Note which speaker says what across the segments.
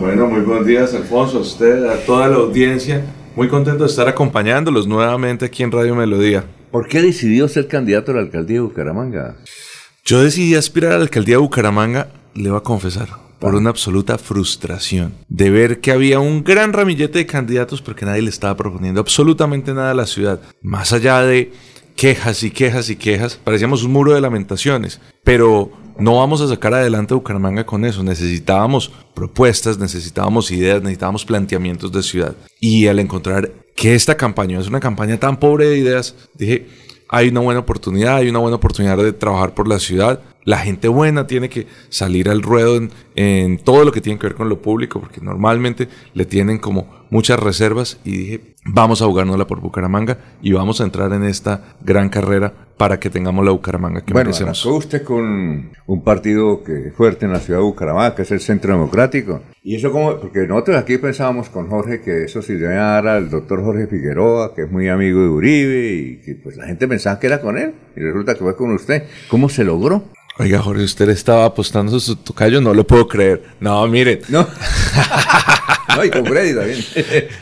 Speaker 1: Bueno, muy buenos días, Alfonso, a usted, a toda la audiencia. Muy contento de estar acompañándolos nuevamente aquí en Radio Melodía.
Speaker 2: ¿Por qué decidió ser candidato a la alcaldía de Bucaramanga?
Speaker 1: Yo decidí aspirar a la alcaldía de Bucaramanga, le voy a confesar, por una absoluta frustración de ver que había un gran ramillete de candidatos porque nadie le estaba proponiendo absolutamente nada a la ciudad. Más allá de quejas y quejas y quejas, parecíamos un muro de lamentaciones, pero no vamos a sacar adelante Bucaramanga con eso. Necesitábamos propuestas, necesitábamos ideas, necesitábamos planteamientos de ciudad. Y al encontrar que esta campaña es una campaña tan pobre de ideas, dije, hay una buena oportunidad, hay una buena oportunidad de trabajar por la ciudad. La gente buena tiene que salir al ruedo en, en todo lo que tiene que ver con lo público, porque normalmente le tienen como muchas reservas y dije, vamos a jugárnosla por Bucaramanga y vamos a entrar en esta gran carrera para que tengamos la Bucaramanga que
Speaker 2: bueno,
Speaker 1: merecemos.
Speaker 2: Bueno, usted con un partido que es fuerte en la ciudad de Bucaramanga, que es el Centro Democrático. Y eso como, porque nosotros aquí pensábamos con Jorge que eso se iba a dar al doctor Jorge Figueroa, que es muy amigo de Uribe, y que pues la gente pensaba que era con él, y resulta que fue con usted. ¿Cómo se logró?
Speaker 1: Oiga, Jorge, usted estaba apostando su tocayo, no lo puedo creer. No, miren.
Speaker 2: No. no, y con Freddy también.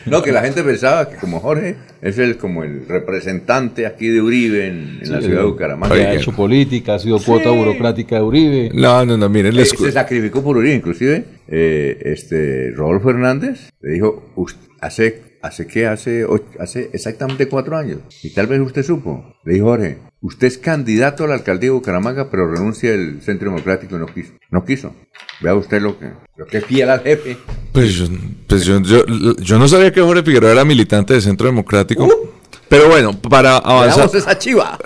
Speaker 2: no, que la gente pensaba que como Jorge es el como el representante aquí de Uribe en, en sí, la ciudad de Bucaramanga.
Speaker 3: ha hecho política, ha sido sí. cuota burocrática de Uribe.
Speaker 1: No, no, no, miren, les
Speaker 2: eh, Se sacrificó por Uribe, inclusive. Eh, este Rodolfo Hernández le dijo, hace ¿Hace qué? Hace, hace exactamente cuatro años. Y tal vez usted supo. Le dijo Jorge, usted es candidato a la alcaldía de Bucaramanga, pero renuncia al Centro Democrático y no quiso. No quiso. Vea usted lo que, lo que es fiel al jefe.
Speaker 1: Pues, yo, pues yo, yo, yo, no sabía que Jorge Figueroa era militante del Centro Democrático. Uh, pero bueno, para avanzar.
Speaker 2: esa chiva.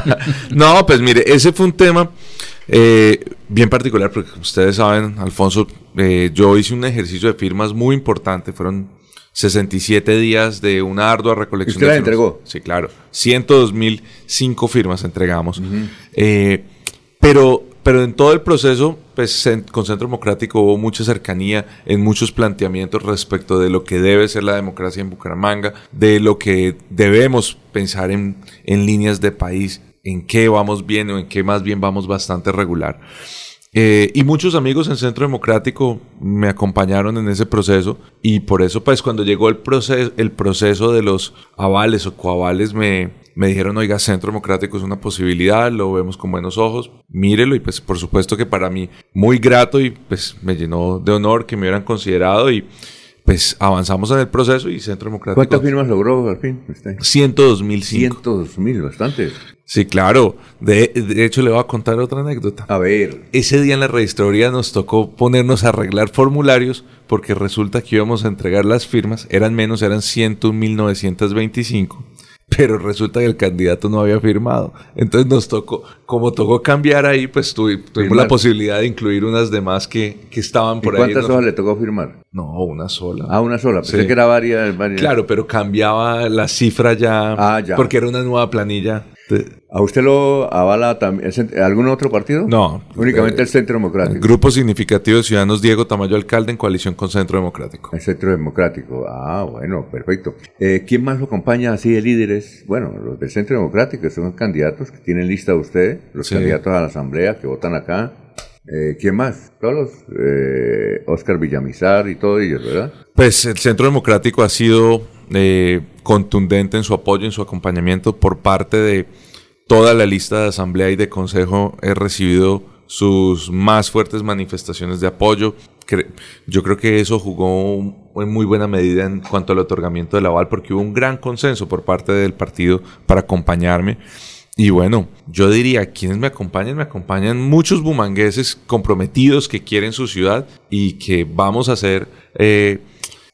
Speaker 1: no, pues mire, ese fue un tema eh, bien particular, porque ustedes saben, Alfonso, eh, yo hice un ejercicio de firmas muy importante. Fueron 67 días de una ardua recolección.
Speaker 2: ¿Usted la entregó?
Speaker 1: Sí, claro. 102.005 firmas entregamos. Uh -huh. eh, pero, pero en todo el proceso, pues con Centro Democrático hubo mucha cercanía en muchos planteamientos respecto de lo que debe ser la democracia en Bucaramanga, de lo que debemos pensar en, en líneas de país, en qué vamos bien o en qué más bien vamos bastante regular. Eh, y muchos amigos en Centro Democrático me acompañaron en ese proceso y por eso pues cuando llegó el proceso, el proceso de los avales o coavales me, me dijeron, oiga, Centro Democrático es una posibilidad, lo vemos con buenos ojos, mírelo y pues por supuesto que para mí muy grato y pues me llenó de honor que me hubieran considerado y pues avanzamos en el proceso y Centro Democrático...
Speaker 2: ¿Cuántas firmas logró al fin? Usted?
Speaker 1: 102 mil
Speaker 2: 102 mil, bastante.
Speaker 1: Sí, claro. De, de, hecho, le voy a contar otra anécdota.
Speaker 2: A ver.
Speaker 1: Ese día en la registraduría nos tocó ponernos a arreglar formularios porque resulta que íbamos a entregar las firmas. Eran menos, eran 101.925. Pero resulta que el candidato no había firmado. Entonces nos tocó, como tocó cambiar ahí, pues tuvimos firmar. la posibilidad de incluir unas demás que, que estaban por
Speaker 2: ¿Y
Speaker 1: ahí.
Speaker 2: ¿Cuántas hojas le tocó firmar?
Speaker 1: No, una sola.
Speaker 2: Ah, una sola. Pensé sí. que era varias, varias.
Speaker 1: Claro, pero cambiaba la cifra ya,
Speaker 2: ah, ya.
Speaker 1: porque era una nueva planilla.
Speaker 2: ¿A usted lo avala también algún otro partido?
Speaker 1: No.
Speaker 2: Únicamente eh, el Centro Democrático.
Speaker 1: Grupo Significativo de Ciudadanos Diego Tamayo Alcalde en coalición con Centro Democrático.
Speaker 2: El Centro Democrático. Ah, bueno, perfecto. Eh, ¿Quién más lo acompaña así de líderes? Bueno, los del Centro Democrático son candidatos que tienen lista usted, los sí. candidatos a la Asamblea que votan acá. Eh, ¿Quién más? Todos los, eh, Oscar Villamizar y todos ellos, ¿verdad?
Speaker 1: Pues el Centro Democrático ha sido eh, contundente en su apoyo, en su acompañamiento por parte de toda la lista de asamblea y de consejo. He recibido sus más fuertes manifestaciones de apoyo. Yo creo que eso jugó en muy buena medida en cuanto al otorgamiento del aval porque hubo un gran consenso por parte del partido para acompañarme. Y bueno, yo diría, quienes me acompañan, me acompañan muchos bumangueses comprometidos que quieren su ciudad y que vamos a ser eh,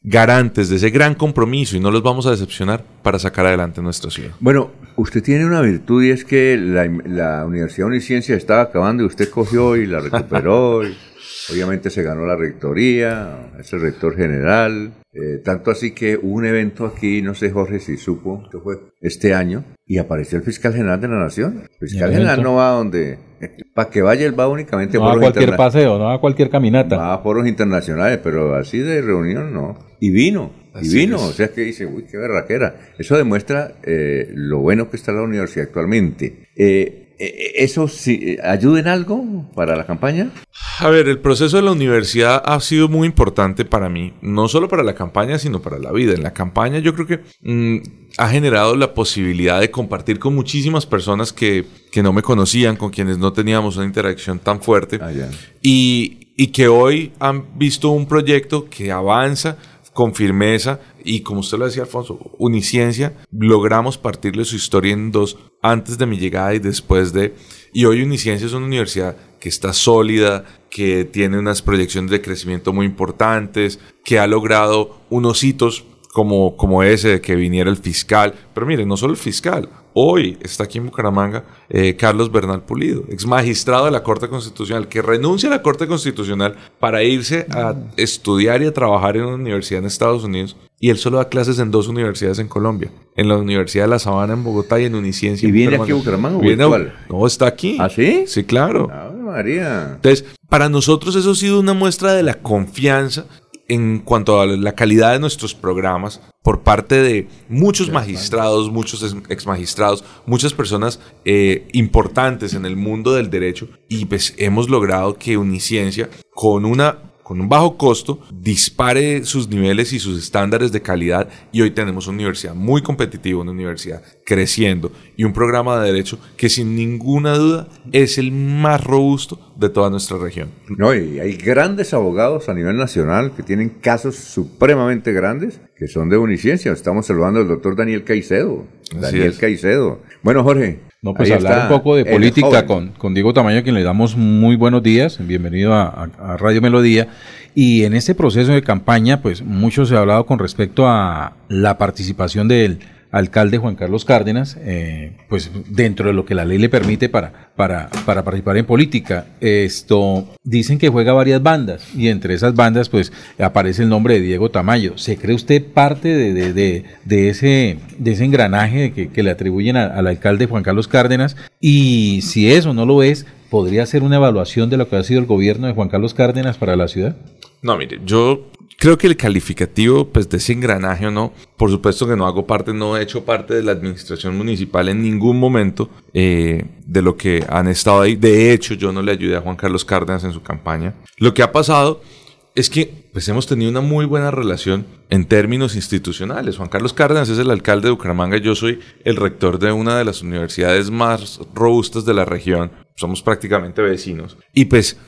Speaker 1: garantes de ese gran compromiso y no los vamos a decepcionar para sacar adelante nuestra ciudad.
Speaker 2: Bueno, usted tiene una virtud y es que la, la Universidad Uniciencia estaba acabando y usted cogió y la recuperó. Obviamente se ganó la rectoría, es el rector general. Eh, tanto así que hubo un evento aquí, no sé Jorge si supo, que fue este año, y apareció el fiscal general de la Nación. El fiscal general no va a donde, para que vaya él va únicamente
Speaker 3: no a cualquier paseo, no a cualquier caminata.
Speaker 2: Va a foros internacionales, pero así de reunión no. Y vino, así y vino, es. o sea que dice, uy, qué berraquera. Eso demuestra eh, lo bueno que está la universidad actualmente. Eh, ¿Eso sí, ayuda en algo para la campaña?
Speaker 1: A ver, el proceso de la universidad ha sido muy importante para mí, no solo para la campaña, sino para la vida. En la campaña yo creo que mm, ha generado la posibilidad de compartir con muchísimas personas que, que, no me conocían, con quienes no teníamos una interacción tan fuerte,
Speaker 2: Ah, ya.
Speaker 1: y, y que hoy han visto un proyecto que avanza con firmeza y como usted lo decía Alfonso, Uniciencia, logramos partirle su historia en dos antes de mi llegada y después de... Y hoy Uniciencia es una universidad que está sólida, que tiene unas proyecciones de crecimiento muy importantes, que ha logrado unos hitos como, como ese de que viniera el fiscal. Pero miren, no solo el fiscal, hoy está aquí en Bucaramanga eh, Carlos Bernal Pulido, ex magistrado de la Corte Constitucional, que renuncia a la Corte Constitucional para irse a estudiar y a trabajar en una universidad en Estados Unidos. Y él solo da clases en dos universidades en Colombia, en la Universidad de La Sabana en Bogotá y en Uniciencia.
Speaker 2: ¿Y
Speaker 1: en
Speaker 2: viene aquí a Bucaramanga
Speaker 1: Viene a-? No, está aquí.
Speaker 2: ¿Ah, sí?
Speaker 1: Sí, claro.
Speaker 2: María.
Speaker 1: Entonces, para nosotros eso ha sido una muestra de la confianza en cuanto a la calidad de nuestros programas por parte de muchos magistrados, muchos ex- exmagistrados, muchas personas eh, importantes en el mundo del derecho y pues hemos logrado que Uniciencia con una con un bajo costo dispare sus niveles y sus estándares de calidad y hoy tenemos una universidad muy competitiva, una universidad creciendo y un programa de derecho que sin ninguna duda es el más robusto de toda nuestra región.
Speaker 2: No, y hay grandes abogados a nivel nacional que tienen casos supremamente grandes que son de Uniciencia. Estamos saludando al doctor Daniel Caicedo.
Speaker 1: Así
Speaker 2: Daniel
Speaker 1: es.
Speaker 2: Caicedo. Bueno, Jorge.
Speaker 3: No, pues
Speaker 2: ahí
Speaker 3: hablar un poco de política con, con Diego Tamayo, a quien le damos muy buenos días. Bienvenido a, Radio Melodía. Y en este proceso de campaña, pues mucho se ha hablado con respecto a la participación del alcalde Juan Carlos Cárdenas, eh, pues dentro de lo que la ley le permite para, para, para participar en política. Esto dicen que juega varias bandas y entre esas bandas pues aparece el nombre de Diego Tamayo. ¿Se cree usted parte de, de- de- de ese, de ese engranaje que, que le atribuyen al alcalde Juan Carlos Cárdenas? Y si eso no lo es, ¿podría ser una evaluación de lo que ha sido el gobierno de Juan Carlos Cárdenas para la ciudad?
Speaker 1: No, mire, yo creo que el calificativo pues, de ese engranaje o no, por supuesto que no hago parte, no he hecho parte de la administración municipal en ningún momento eh, de lo que han estado ahí. De hecho, yo no le ayudé a Juan Carlos Cárdenas en su campaña. Lo que ha pasado es que pues, hemos tenido una muy buena relación en términos institucionales. Juan Carlos Cárdenas es el alcalde de Bucaramanga, yo soy el rector de una de las universidades más robustas de la región. Somos prácticamente vecinos. Y pues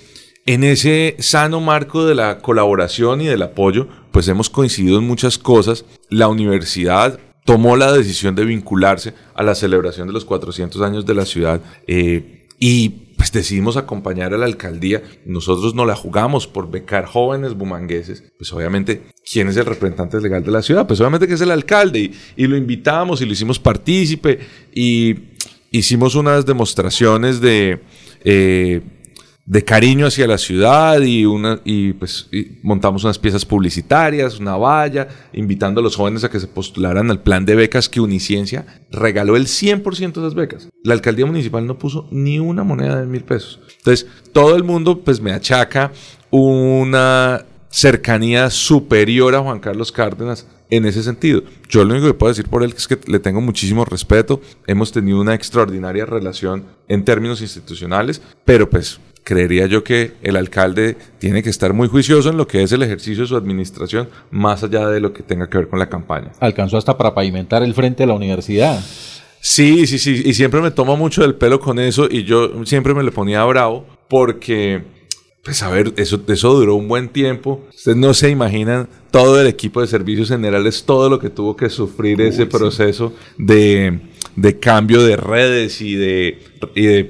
Speaker 1: en ese sano marco de la colaboración y del apoyo, pues hemos coincidido en muchas cosas. La universidad tomó la decisión de vincularse a la celebración de los 400 años de la ciudad eh, y pues decidimos acompañar a la alcaldía. Nosotros no la jugamos por becar jóvenes bumangueses. Pues obviamente, ¿quién es el representante legal de la ciudad? Pues obviamente que es el alcalde y, lo invitamos y lo hicimos partícipe y hicimos unas demostraciones de... eh, de cariño hacia la ciudad y, una, y pues montamos unas piezas publicitarias, una valla, invitando a los jóvenes a que se postularan al plan de becas que Uniciencia regaló el 100% de esas becas. La alcaldía municipal no puso ni una moneda de mil pesos. Entonces, todo el mundo pues me achaca una cercanía superior a Juan Carlos Cárdenas en ese sentido. Yo lo único que puedo decir por él es que le tengo muchísimo respeto. Hemos tenido una extraordinaria relación en términos institucionales, pero pues creería yo que el alcalde tiene que estar muy juicioso en lo que es el ejercicio de su administración, más allá de lo que tenga que ver con la campaña.
Speaker 3: Alcanzó hasta para pavimentar el frente de la universidad.
Speaker 1: Sí, sí, sí, y siempre me toma mucho del pelo con eso y yo siempre me le ponía bravo porque, pues a ver, eso, eso duró un buen tiempo. Ustedes no se imaginan todo el equipo de servicios generales, todo lo que tuvo que sufrir ese proceso de, de cambio de redes y de,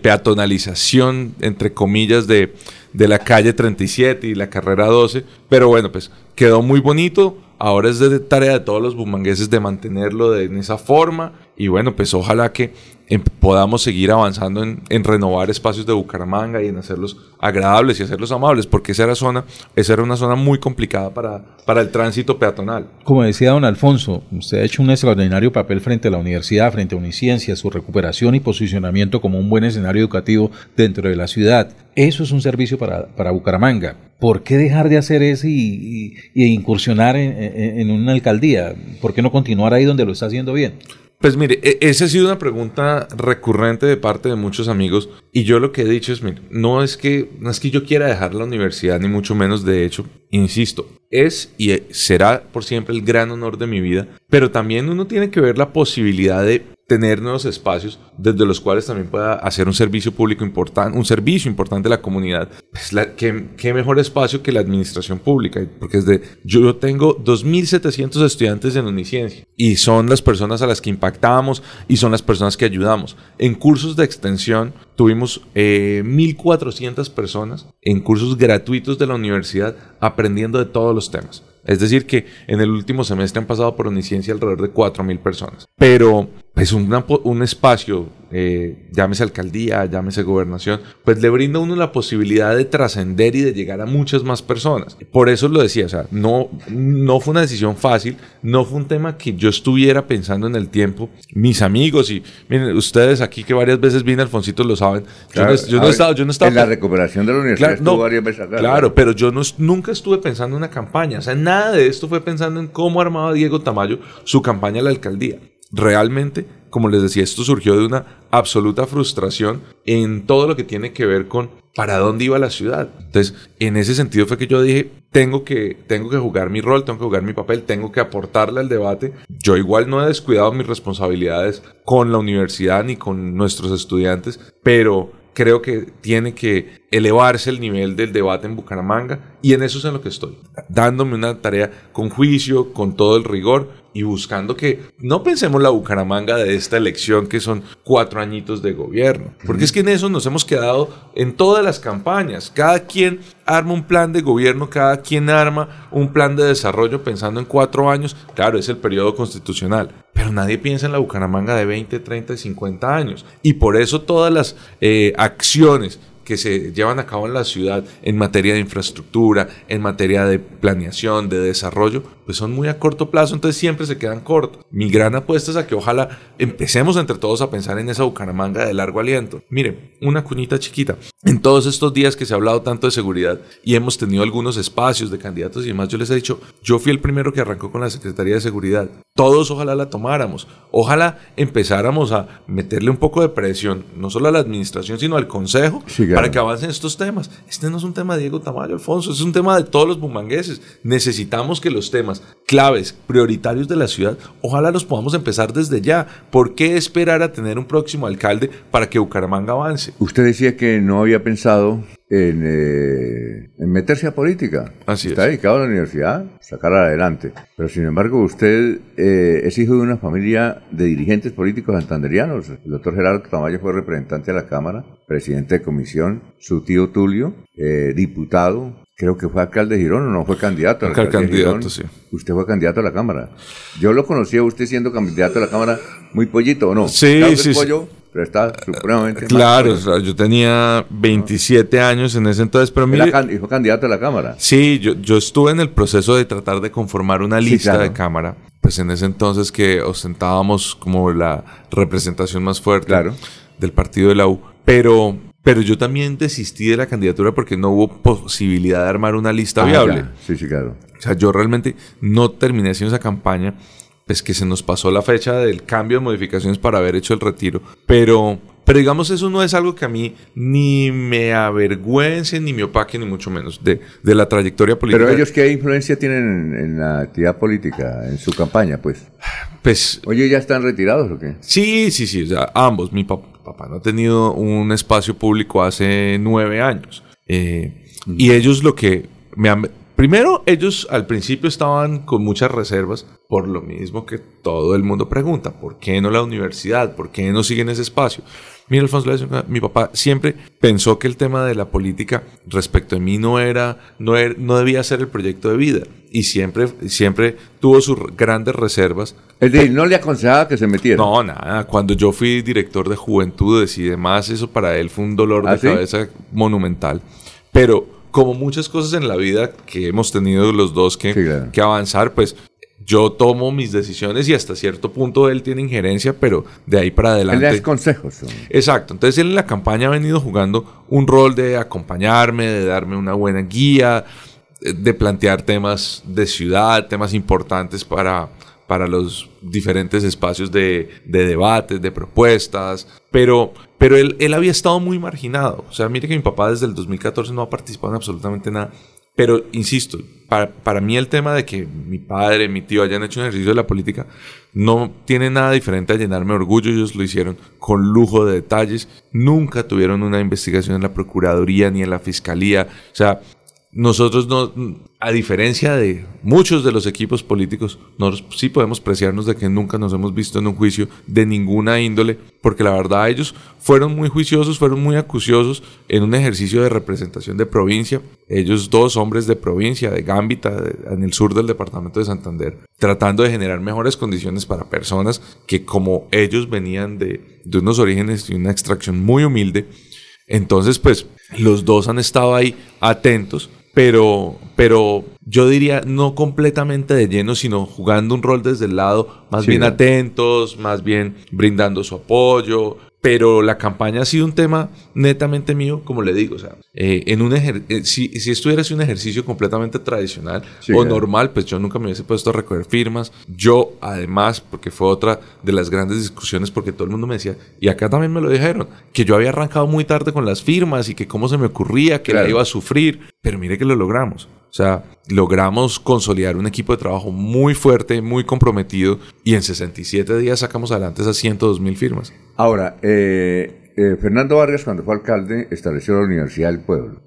Speaker 1: peatonalización, entre comillas, de, de la calle 37 y la carrera 12. Pero bueno, pues quedó muy bonito. Ahora es de tarea de todos los bumangueses de mantenerlo de, en esa forma. Y bueno, pues ojalá que em, podamos seguir avanzando en, en renovar espacios de Bucaramanga y en hacerlos agradables y hacerlos amables, porque esa era, zona, esa era una zona muy complicada para, para el tránsito peatonal.
Speaker 3: Como decía don Alfonso, usted ha hecho un extraordinario papel frente a la universidad, frente a Uniciencia, su recuperación y posicionamiento como un buen escenario educativo dentro de la ciudad. Eso es un servicio para, para Bucaramanga. ¿Por qué dejar de hacer eso y, y- incursionar en, en- en una alcaldía? ¿Por qué no continuar ahí donde lo está haciendo bien?
Speaker 1: Pues mire, e- esa ha sido una pregunta recurrente de parte de muchos amigos y yo lo que he dicho es, mire, no es que no es que yo quiera dejar la universidad ni mucho menos, de hecho, insisto, es y será por siempre el gran honor de mi vida, pero también uno tiene que ver la posibilidad de tener nuevos espacios desde los cuales también pueda hacer un servicio público importante, un servicio importante a la comunidad. Pues la, ¿qué, qué, mejor espacio que la administración pública, porque desde yo tengo 2.700 estudiantes en Uniciencia y son las personas a las que impactamos y son las personas que ayudamos. En cursos de extensión tuvimos eh, 1.400 personas en cursos gratuitos de la universidad aprendiendo de todos los temas. Es decir, que en el último semestre han pasado por Uniciencia alrededor de 4.000 personas. Pero es un, un espacio, eh, llámese alcaldía, llámese gobernación, pues le brinda a uno la posibilidad de trascender y de llegar a muchas más personas. Por eso lo decía, o sea, no, no fue una decisión fácil, no fue un tema que yo estuviera pensando en el tiempo. Mis amigos y miren, ustedes aquí que varias veces vine, Alfonsito, lo saben.
Speaker 2: Claro,
Speaker 1: yo, no, yo no he estado, yo no he estado
Speaker 2: En la recuperación de la universidad
Speaker 1: Claro, no,
Speaker 2: varias veces acá.
Speaker 1: Claro, pero yo no, nunca estuve pensando en una campaña. O sea, nada de esto fue pensando en cómo armaba Diego Tamayo su campaña a la alcaldía. Realmente, como les decía, esto surgió de una absoluta frustración en todo lo que tiene que ver con para dónde iba la ciudad. Entonces, en ese sentido fue que yo dije, tengo que, tengo que jugar mi rol, tengo que jugar mi papel, tengo que aportarle al debate. Yo igual no he descuidado mis responsabilidades con la universidad ni con nuestros estudiantes, pero creo que tiene que elevarse el nivel del debate en Bucaramanga y en eso es en lo que estoy, dándome una tarea con juicio, con todo el rigor y buscando que no pensemos la Bucaramanga de esta elección que son cuatro añitos de gobierno, porque es que en eso nos hemos quedado en todas las campañas, cada quien arma un plan de gobierno, cada quien arma un plan de desarrollo pensando en cuatro años, claro, es el periodo constitucional, pero nadie piensa en la Bucaramanga de 20, 30 y 50 años. Y por eso todas las eh, acciones que se llevan a cabo en la ciudad en materia de infraestructura, en materia de planeación, de desarrollo, pues son muy a corto plazo, entonces siempre se quedan cortos. Mi gran apuesta es a que ojalá empecemos entre todos a pensar en esa Bucaramanga de largo aliento. Mire, una cuñita chiquita. En todos estos días que se ha hablado tanto de seguridad y hemos tenido algunos espacios de candidatos y demás, yo les he dicho, yo fui el primero que arrancó con la Secretaría de Seguridad. Todos ojalá la tomáramos. Ojalá empezáramos a meterle un poco de presión, no solo a la administración, sino al Consejo,
Speaker 2: Sí.
Speaker 1: Para que avancen estos temas. Este no es un tema de Diego Tamayo, Alfonso, es un tema de todos los bumangueses. Necesitamos que los temas claves, prioritarios de la ciudad, ojalá los podamos empezar desde ya. ¿Por qué esperar a tener un próximo alcalde para que Bucaramanga avance?
Speaker 2: Usted decía que no había pensado en, eh, en meterse a política.
Speaker 1: Así
Speaker 2: Está
Speaker 1: es.
Speaker 2: dedicado a la universidad, sacarla adelante. Pero sin embargo, usted eh, es hijo de una familia de dirigentes políticos santanderianos. El doctor Gerardo Tamayo fue representante de la Cámara, presidente de comisión, su tío Tulio, eh, diputado. Creo que fue alcalde de Girón o no fue candidato. al alcalde de
Speaker 1: candidato,
Speaker 2: Girón.
Speaker 1: sí.
Speaker 2: Usted fue candidato a la Cámara. Yo lo conocí a usted siendo candidato a la Cámara muy pollito, ¿o no?
Speaker 1: Sí,
Speaker 2: Claro
Speaker 1: sí,
Speaker 2: pollo, pero está supremamente
Speaker 1: Claro, o
Speaker 2: pollo.
Speaker 1: sea, yo tenía 27 años en ese entonces, pero mire,
Speaker 2: can- y fue candidato a la Cámara.
Speaker 1: Sí, yo, yo estuve en el proceso de tratar de conformar una
Speaker 2: Sí,
Speaker 1: lista
Speaker 2: claro.
Speaker 1: de cámara. Pues en ese entonces que ostentábamos como la representación más fuerte
Speaker 2: Claro.
Speaker 1: del partido de la U. Pero, pero yo también desistí de la candidatura porque no hubo posibilidad de armar una lista
Speaker 2: Ah,
Speaker 1: viable.
Speaker 2: ya. Sí, sí, claro.
Speaker 1: O sea, yo realmente no terminé haciendo esa campaña, pues que se nos pasó la fecha del cambio de modificaciones para haber hecho el retiro. Pero, pero digamos, eso no es algo que a mí ni me avergüence, ni me opaque, ni mucho menos de, de la trayectoria política.
Speaker 2: Pero ellos, ¿qué influencia tienen en, en la actividad política, en su campaña, pues?
Speaker 1: Pues
Speaker 2: Oye, ¿ya están retirados o qué?
Speaker 1: sí, sí, sí, o sea, ambos. Mi pap- papá no ha tenido un espacio público hace nueve años. Eh, Y ellos lo que me han... Primero, ellos al principio estaban con muchas reservas por lo mismo que todo el mundo pregunta, ¿por qué no la universidad? ¿Por qué no siguen ese espacio? Mira, Alfonso, mi papá siempre pensó que el tema de la política respecto a mí no era, no era- no debía ser el proyecto de vida y siempre, siempre tuvo sus grandes reservas
Speaker 2: Es decir, no le aconsejaba que se metiera.
Speaker 1: no, nada. Cuando yo fui director de juventudes y demás, eso para él fue un dolor
Speaker 2: ¿Ah,
Speaker 1: de
Speaker 2: sí?
Speaker 1: cabeza monumental. Pero como muchas cosas en la vida que hemos tenido los dos que,
Speaker 2: Sí, claro.
Speaker 1: que avanzar, pues yo tomo mis decisiones y hasta cierto punto él tiene injerencia, pero de ahí para
Speaker 2: Él le
Speaker 1: adelante.
Speaker 2: da consejos.
Speaker 1: Exacto, entonces él en la campaña ha venido jugando un rol de acompañarme, de darme una buena guía, eh, de plantear temas de ciudad, temas importantes para, para los diferentes espacios de, de debates, de propuestas, pero, pero él, él había estado muy marginado. O sea, mire que mi papá desde el 2014 no ha participado en absolutamente nada. Pero, insisto, para, para, mí el tema de que mi padre, mi tío hayan hecho un ejercicio de la política no tiene nada diferente a llenarme de orgullo. Ellos lo hicieron con lujo de detalles. Nunca tuvieron una investigación en la Procuraduría ni en la Fiscalía. O sea, nosotros no, a diferencia de muchos de los equipos políticos, nosotros sí podemos preciarnos de que nunca nos hemos visto en un juicio de ninguna índole, porque la verdad ellos fueron muy juiciosos, fueron muy acuciosos en un ejercicio de representación de provincia. Ellos dos hombres de provincia, de Gambita, en el sur del departamento de Santander, tratando de generar mejores condiciones para personas que como ellos venían de, de unos orígenes y una extracción muy humilde. Entonces, pues los dos han estado ahí atentos pero, pero yo diría no completamente de lleno, sino jugando un rol desde el lado, más bien atentos, más bien brindando su apoyo, pero la campaña ha sido un tema netamente mío, como le digo, o sea, eh, en un eh, si, si estuviera un ejercicio completamente tradicional o normal, pues yo nunca me hubiese puesto a recoger firmas. Yo, además, porque fue otra de las grandes discusiones, porque todo el mundo me decía, y acá también me lo dijeron, que yo había arrancado muy tarde con las firmas y que cómo se me ocurría, que la iba a sufrir, pero mire que lo logramos. O sea, logramos consolidar un equipo de trabajo muy fuerte, muy comprometido y en 67 días sacamos adelante esas 102 mil firmas.
Speaker 2: Ahora, eh, eh, Fernando Vargas cuando fue alcalde estableció la Universidad del Pueblo.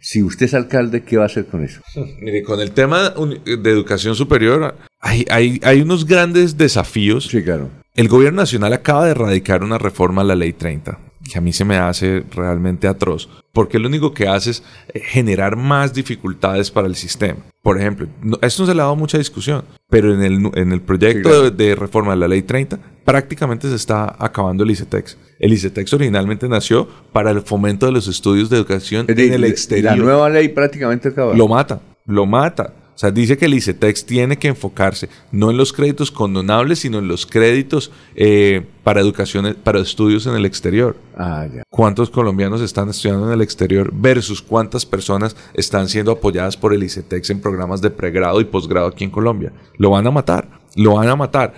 Speaker 2: Si usted es alcalde, ¿qué va a hacer con eso?
Speaker 1: Mire, con el tema de educación superior hay, hay, hay unos grandes desafíos.
Speaker 2: Sí, claro.
Speaker 1: El gobierno nacional acaba de erradicar una reforma a la ley 30 que a mí se me hace realmente atroz, porque lo único que hace es eh, generar más dificultades para el sistema. Por ejemplo, esto no se le ha dado mucha discusión, pero en el, en el proyecto de, reforma de la Ley 30 prácticamente se está acabando el ICETEX. El ICETEX originalmente nació para el fomento de los estudios de educación en el exterior.
Speaker 2: La nueva ley prácticamente acaba.
Speaker 1: Lo mata, lo mata. O sea, dice que el ICETEX tiene que enfocarse no en los créditos condonables, sino en los créditos eh, para educación, para estudios en el exterior.
Speaker 2: Ah, ya.
Speaker 1: ¿Cuántos colombianos están estudiando en el exterior versus cuántas personas están siendo apoyadas por el ICETEX en programas de pregrado y posgrado aquí en Colombia? Lo van a matar lo van a matar.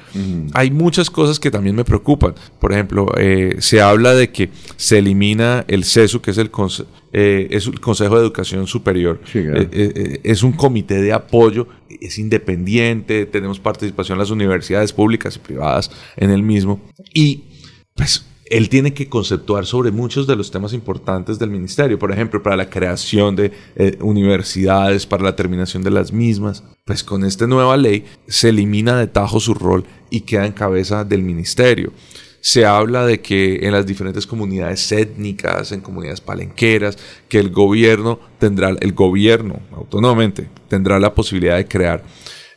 Speaker 1: Hay muchas cosas que también me preocupan. Por ejemplo, eh, se habla de que se elimina el CESU, que es el, eh, es el Consejo de Educación Superior. Eh, es un comité de apoyo, es independiente, tenemos participación en las universidades públicas y privadas en el mismo. Y pues él tiene que conceptuar sobre muchos de los temas importantes del ministerio, por ejemplo, para la creación de universidades, para la terminación de las mismas. Pues con esta nueva ley se elimina de tajo su rol y queda en cabeza del ministerio. Se habla de que en las diferentes comunidades étnicas, en comunidades palenqueras, que el gobierno tendrá, el gobierno autónomamente tendrá la posibilidad de crear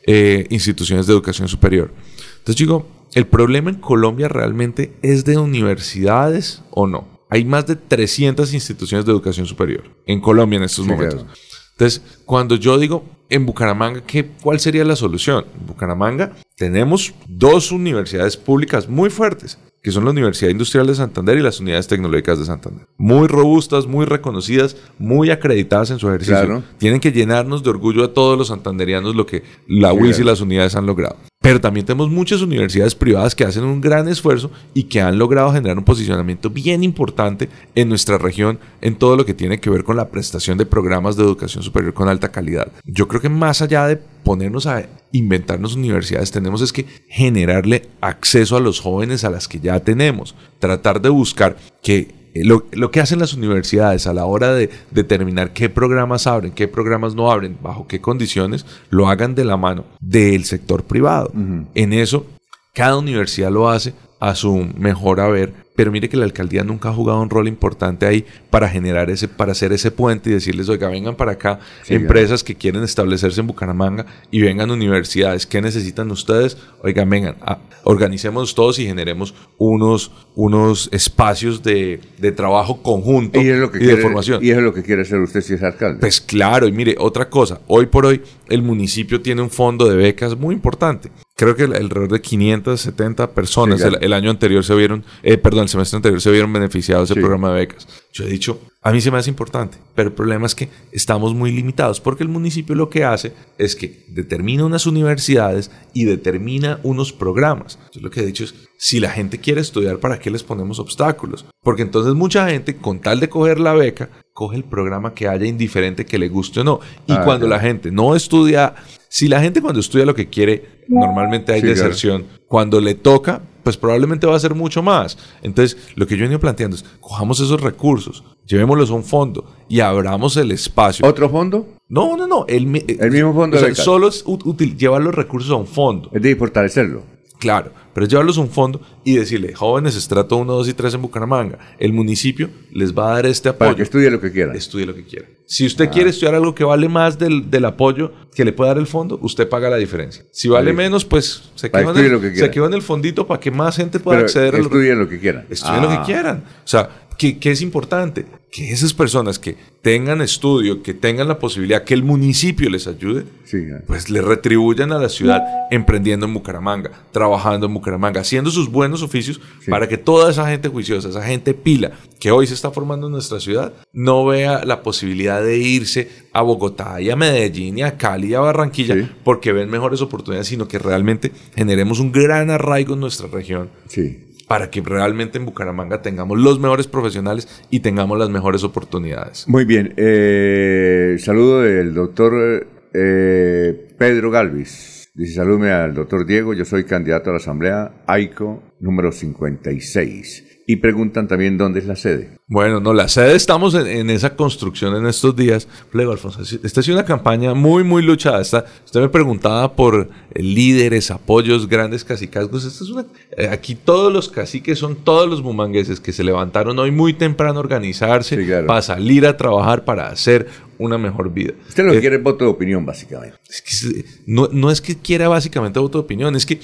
Speaker 1: eh, instituciones de educación superior. Entonces digo, ¿el problema en Colombia realmente es de universidades o no? Hay más de 300 instituciones de educación superior en Colombia en estos momentos. Entonces, cuando yo digo en Bucaramanga, ¿qué, ¿cuál sería la solución? En Bucaramanga tenemos dos universidades públicas muy fuertes, que son la Universidad Industrial de Santander y las Unidades Tecnológicas de Santander. Muy robustas, muy reconocidas, muy acreditadas en su ejercicio. Tienen que llenarnos de orgullo a todos los santanderianos lo que la UIS y las unidades han logrado. Pero también tenemos muchas universidades privadas que hacen un gran esfuerzo y que han logrado generar un posicionamiento bien importante en nuestra región en todo lo que tiene que ver con la prestación de programas de educación superior con alta calidad. Yo creo que más allá de ponernos a inventarnos universidades, tenemos es que generarle acceso a los jóvenes a las que ya tenemos, tratar de buscar que eh, lo, que hacen las universidades a la hora de determinar qué programas abren, qué programas no abren, bajo qué condiciones, lo hagan de la mano del sector privado. En eso, cada universidad lo hace a su mejor haber pero mire que la alcaldía nunca ha jugado un rol importante ahí para generar ese, para hacer ese puente y decirles, oiga, vengan para acá empresas que quieren establecerse en Bucaramanga y vengan universidades. ¿Qué necesitan ustedes? Oigan, vengan, ah, organicemos todos y generemos unos, unos espacios de, trabajo conjunto y, de formación.
Speaker 2: Y eso es lo que quiere hacer usted si es alcalde.
Speaker 1: Pues claro, y mire, otra cosa, hoy por hoy el municipio tiene un fondo de becas muy importante creo que el- alrededor de 570 personas
Speaker 2: Sí,
Speaker 1: el, el año anterior se vieron, eh, perdón, semestre anterior se vieron beneficiados del
Speaker 2: Sí.
Speaker 1: programa de becas. Yo he dicho, a mí se me hace importante, pero el problema es que estamos muy limitados porque el municipio lo que hace es que determina unas universidades y determina unos programas. Yo lo que he dicho es, si la gente quiere estudiar, ¿para qué les ponemos obstáculos? Porque entonces mucha gente, con tal de coger la beca, coge el programa que haya indiferente que le guste o no. Y
Speaker 2: Ah,
Speaker 1: cuando la gente no estudia, si la gente cuando estudia lo que quiere, normalmente hay
Speaker 2: Sí, claro.
Speaker 1: deserción. Cuando le toca, pues probablemente va a ser mucho más. Entonces, lo que yo he venido planteando es, cojamos esos recursos, llevémoslos a un fondo y abramos el espacio.
Speaker 2: ¿Otro fondo?
Speaker 1: No, no, no. El,
Speaker 2: El mismo fondo
Speaker 1: o sea,
Speaker 2: de becas.
Speaker 1: Solo es útil llevar los recursos a un fondo.
Speaker 2: Es de fortalecerlo.
Speaker 1: Claro, pero es llevarlos a un fondo y decirle, jóvenes, estrato 1, 2 y 3 en Bucaramanga. El municipio les va a dar este
Speaker 2: Para
Speaker 1: apoyo.
Speaker 2: que estudie lo que quiera.
Speaker 1: Estudie lo que quiera. Si usted quiere estudiar algo que vale más del, del apoyo que le puede dar el fondo, usted paga la diferencia. Si vale menos, pues se
Speaker 2: Para
Speaker 1: quedó, en el,
Speaker 2: lo que
Speaker 1: se quedó en el fondito para que más gente pueda
Speaker 2: Pero
Speaker 1: acceder a
Speaker 2: estudie lo que quiera.
Speaker 1: Estudien lo
Speaker 2: Ah,
Speaker 1: que quieran. O sea, ¿qué, qué es importante? Que esas personas que tengan estudio, que tengan la posibilidad, que el municipio les ayude,
Speaker 2: Sí, claro.
Speaker 1: pues le retribuyan a la ciudad emprendiendo en Bucaramanga, trabajando en Bucaramanga, haciendo sus buenos oficios
Speaker 2: Sí.
Speaker 1: para que toda esa gente juiciosa, esa gente pila que hoy se está formando en nuestra ciudad, no vea la posibilidad de irse a Bogotá y a Medellín y a Cali y a Barranquilla
Speaker 2: Sí.
Speaker 1: porque ven mejores oportunidades, sino que realmente generemos un gran arraigo en nuestra región
Speaker 2: Sí.
Speaker 1: Para que realmente en Bucaramanga tengamos los mejores profesionales y tengamos las mejores oportunidades.
Speaker 2: Muy bien. eh, saludo del doctor eh, Pedro Galvis. Dice, salúdeme al doctor Diego, yo soy candidato a la Asamblea AICO número 56. Y preguntan también dónde es la sede.
Speaker 1: Bueno, no, la sede estamos en, en esa construcción en estos días. Luego, Alfonso, esta ha sido una campaña muy, muy luchada. Esta, usted me preguntaba por eh, líderes, apoyos, grandes cacicazgos. Esta es una, eh, aquí todos los caciques son todos los bumangueses que se levantaron hoy muy temprano a organizarse
Speaker 2: Sí, claro.
Speaker 1: para salir a trabajar, para hacer una mejor vida.
Speaker 2: Usted lo que
Speaker 1: Eh,
Speaker 2: quiere es voto de opinión, básicamente.
Speaker 1: Es que se- no, no es que quiera básicamente voto de opinión, es que,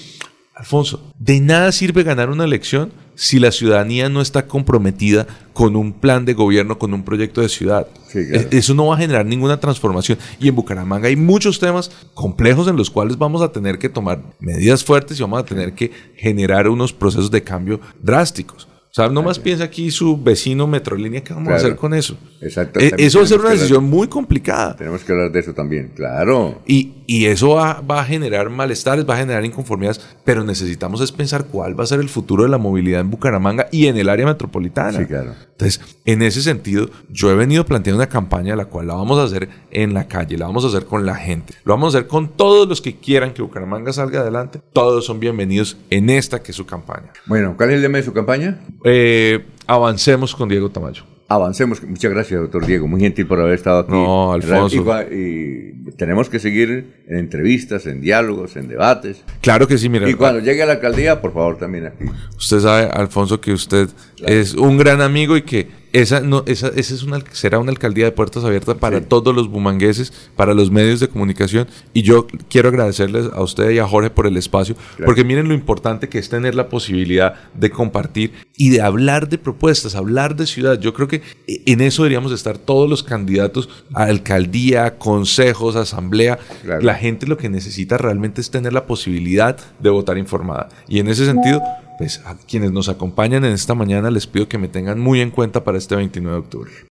Speaker 1: Alfonso, de nada sirve ganar una elección si la ciudadanía no está comprometida con un plan de gobierno, con un proyecto de ciudad.
Speaker 2: Sí, claro.
Speaker 1: Es- Eso no va a generar ninguna transformación. Y en Bucaramanga hay muchos temas complejos en los cuales vamos a tener que tomar medidas fuertes y vamos a tener que generar unos procesos de cambio drásticos. O sea, nomás piensa aquí su vecino Metrolínea, ¿qué vamos a hacer con eso?
Speaker 2: Exacto.
Speaker 1: Eh, Eso va a ser una
Speaker 2: hablar-
Speaker 1: decisión muy complicada.
Speaker 2: Tenemos que hablar de eso también, claro.
Speaker 1: Y, y eso va, va a generar malestares, va a generar inconformidades, pero necesitamos es pensar cuál va a ser el futuro de la movilidad en Bucaramanga y en el área metropolitana.
Speaker 2: Sí, claro.
Speaker 1: Entonces, en ese sentido, yo he venido planteando una campaña la cual la vamos a hacer en la calle, la vamos a hacer con la gente, lo vamos a hacer con todos los que quieran que Bucaramanga salga adelante, todos son bienvenidos en esta que es su campaña.
Speaker 2: Bueno, ¿cuál es el lema de su campaña?
Speaker 1: Eh, avancemos con Diego Tamayo.
Speaker 2: Avancemos. Muchas gracias, doctor Diego. Muy gentil por haber estado aquí.
Speaker 1: No, Alfonso.
Speaker 2: Y, tenemos que seguir en entrevistas, en diálogos, en debates.
Speaker 1: Claro que sí, mira.
Speaker 2: Y cuando llegue a la alcaldía, por favor, también aquí.
Speaker 1: Usted sabe, Alfonso, que usted es un gran amigo y que esa, no, esa, esa es una, será una alcaldía de puertas abiertas para
Speaker 2: Sí.
Speaker 1: todos los bumangueses, para los medios de comunicación. Y yo quiero agradecerles a usted y a Jorge por el espacio, porque miren lo importante que es tener la posibilidad de compartir y de hablar de propuestas, hablar de ciudad. Yo creo que en eso deberíamos estar todos los candidatos a alcaldía, consejos, asamblea.
Speaker 2: Claro.
Speaker 1: La gente lo que necesita realmente es tener la posibilidad de votar informada. Y en ese sentido, pues a quienes nos acompañan en esta mañana les pido que me tengan muy en cuenta para este 29 de octubre.